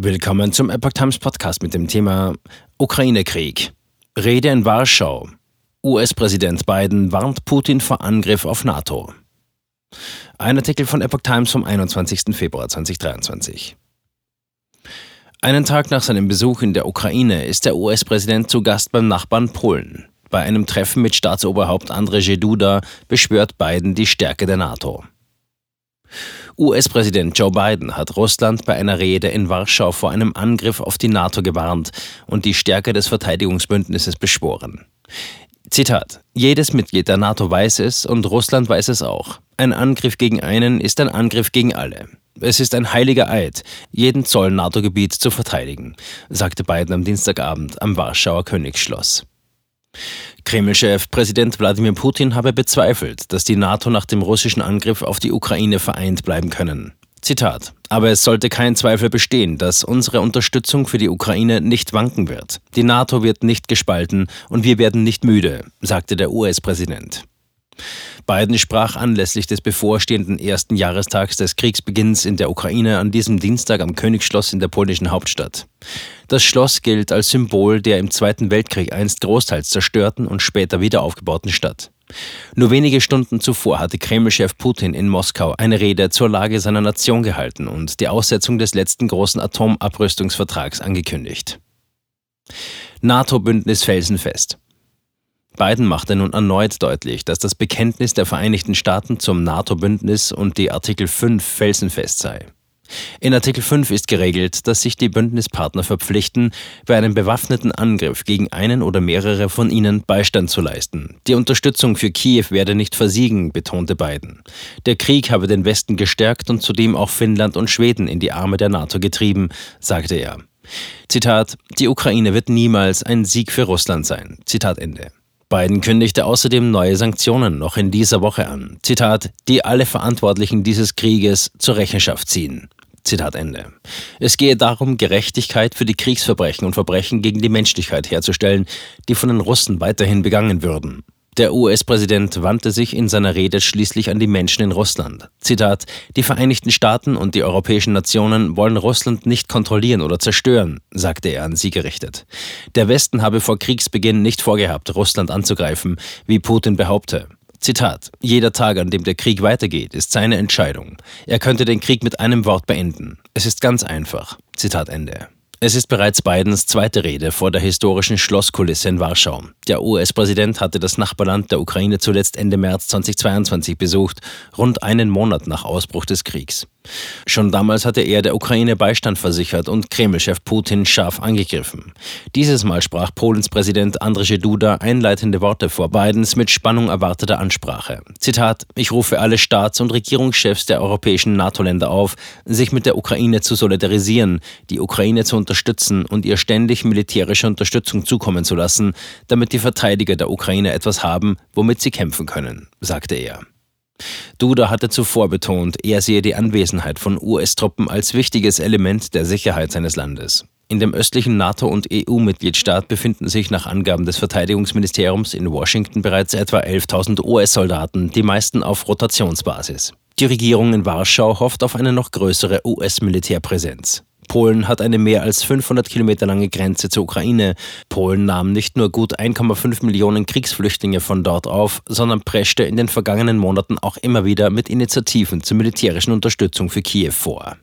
Willkommen zum Epoch Times Podcast mit dem Thema Ukraine-Krieg. Rede in Warschau. US-Präsident Biden warnt Putin vor Angriff auf NATO. Ein Artikel von Epoch Times vom 21. Februar 2023. Einen Tag nach seinem Besuch in der Ukraine ist der US-Präsident zu Gast beim Nachbarn Polen. Bei einem Treffen mit Staatsoberhaupt Andrzej Duda beschwört Biden die Stärke der NATO. US-Präsident Joe Biden hat Russland bei einer Rede in Warschau vor einem Angriff auf die NATO gewarnt und die Stärke des Verteidigungsbündnisses beschworen. Zitat: Jedes Mitglied der NATO weiß es und Russland weiß es auch. Ein Angriff gegen einen ist ein Angriff gegen alle. Es ist ein heiliger Eid, jeden Zoll NATO-Gebiet zu verteidigen, sagte Biden am Dienstagabend am Warschauer Königsschloss. Kreml-Chef Präsident Wladimir Putin habe bezweifelt, dass die NATO nach dem russischen Angriff auf die Ukraine vereint bleiben können. Zitat. Aber es sollte kein Zweifel bestehen, dass unsere Unterstützung für die Ukraine nicht wanken wird. Die NATO wird nicht gespalten und wir werden nicht müde, sagte der US-Präsident. Biden sprach anlässlich des bevorstehenden ersten Jahrestags des Kriegsbeginns in der Ukraine an diesem Dienstag am Königsschloss in der polnischen Hauptstadt. Das Schloss gilt als Symbol der im Zweiten Weltkrieg einst großteils zerstörten und später wieder aufgebauten Stadt. Nur wenige Stunden zuvor hatte Kreml-Chef Putin in Moskau eine Rede zur Lage seiner Nation gehalten und die Aussetzung des letzten großen Atomabrüstungsvertrags angekündigt. NATO-Bündnis felsenfest. Biden machte nun erneut deutlich, dass das Bekenntnis der Vereinigten Staaten zum NATO-Bündnis und die Artikel 5 felsenfest sei. In Artikel 5 ist geregelt, dass sich die Bündnispartner verpflichten, bei einem bewaffneten Angriff gegen einen oder mehrere von ihnen Beistand zu leisten. Die Unterstützung für Kiew werde nicht versiegen, betonte Biden. Der Krieg habe den Westen gestärkt und zudem auch Finnland und Schweden in die Arme der NATO getrieben, sagte er. Zitat: Die Ukraine wird niemals ein Sieg für Russland sein. Zitat Ende. Biden kündigte außerdem neue Sanktionen noch in dieser Woche an. Zitat, die alle Verantwortlichen dieses Krieges zur Rechenschaft ziehen. Zitat Ende. Es gehe darum, Gerechtigkeit für die Kriegsverbrechen und Verbrechen gegen die Menschlichkeit herzustellen, die von den Russen weiterhin begangen würden. Der US-Präsident wandte sich in seiner Rede schließlich an die Menschen in Russland. Zitat: Die Vereinigten Staaten und die europäischen Nationen wollen Russland nicht kontrollieren oder zerstören, sagte er an sie gerichtet. Der Westen habe vor Kriegsbeginn nicht vorgehabt, Russland anzugreifen, wie Putin behaupte. Zitat: Jeder Tag, an dem der Krieg weitergeht, ist seine Entscheidung. Er könnte den Krieg mit einem Wort beenden. Es ist ganz einfach. Zitat Ende. Es ist bereits Bidens zweite Rede vor der historischen Schlosskulisse in Warschau. Der US-Präsident hatte das Nachbarland der Ukraine zuletzt Ende März 2022 besucht, rund einen Monat nach Ausbruch des Kriegs. Schon damals hatte er der Ukraine Beistand versichert und Kreml-Chef Putin scharf angegriffen. Dieses Mal sprach Polens Präsident Andrzej Duda einleitende Worte vor Bidens mit Spannung erwarteter Ansprache. Zitat: Ich rufe alle Staats- und Regierungschefs der europäischen NATO-Länder auf, sich mit der Ukraine zu solidarisieren, die Ukraine zu unterstützen und ihr ständig militärische Unterstützung zukommen zu lassen, damit die Verteidiger der Ukraine etwas haben, womit sie kämpfen können, sagte er. Duda hatte zuvor betont, er sehe die Anwesenheit von US-Truppen als wichtiges Element der Sicherheit seines Landes. In dem östlichen NATO- und EU-Mitgliedstaat befinden sich nach Angaben des Verteidigungsministeriums in Washington bereits etwa 11.000 US-Soldaten, die meisten auf Rotationsbasis. Die Regierung in Warschau hofft auf eine noch größere US-Militärpräsenz. Polen hat eine mehr als 500 Kilometer lange Grenze zur Ukraine. Polen nahm nicht nur gut 1,5 Millionen Kriegsflüchtlinge von dort auf, sondern preschte in den vergangenen Monaten auch immer wieder mit Initiativen zur militärischen Unterstützung für Kiew vor.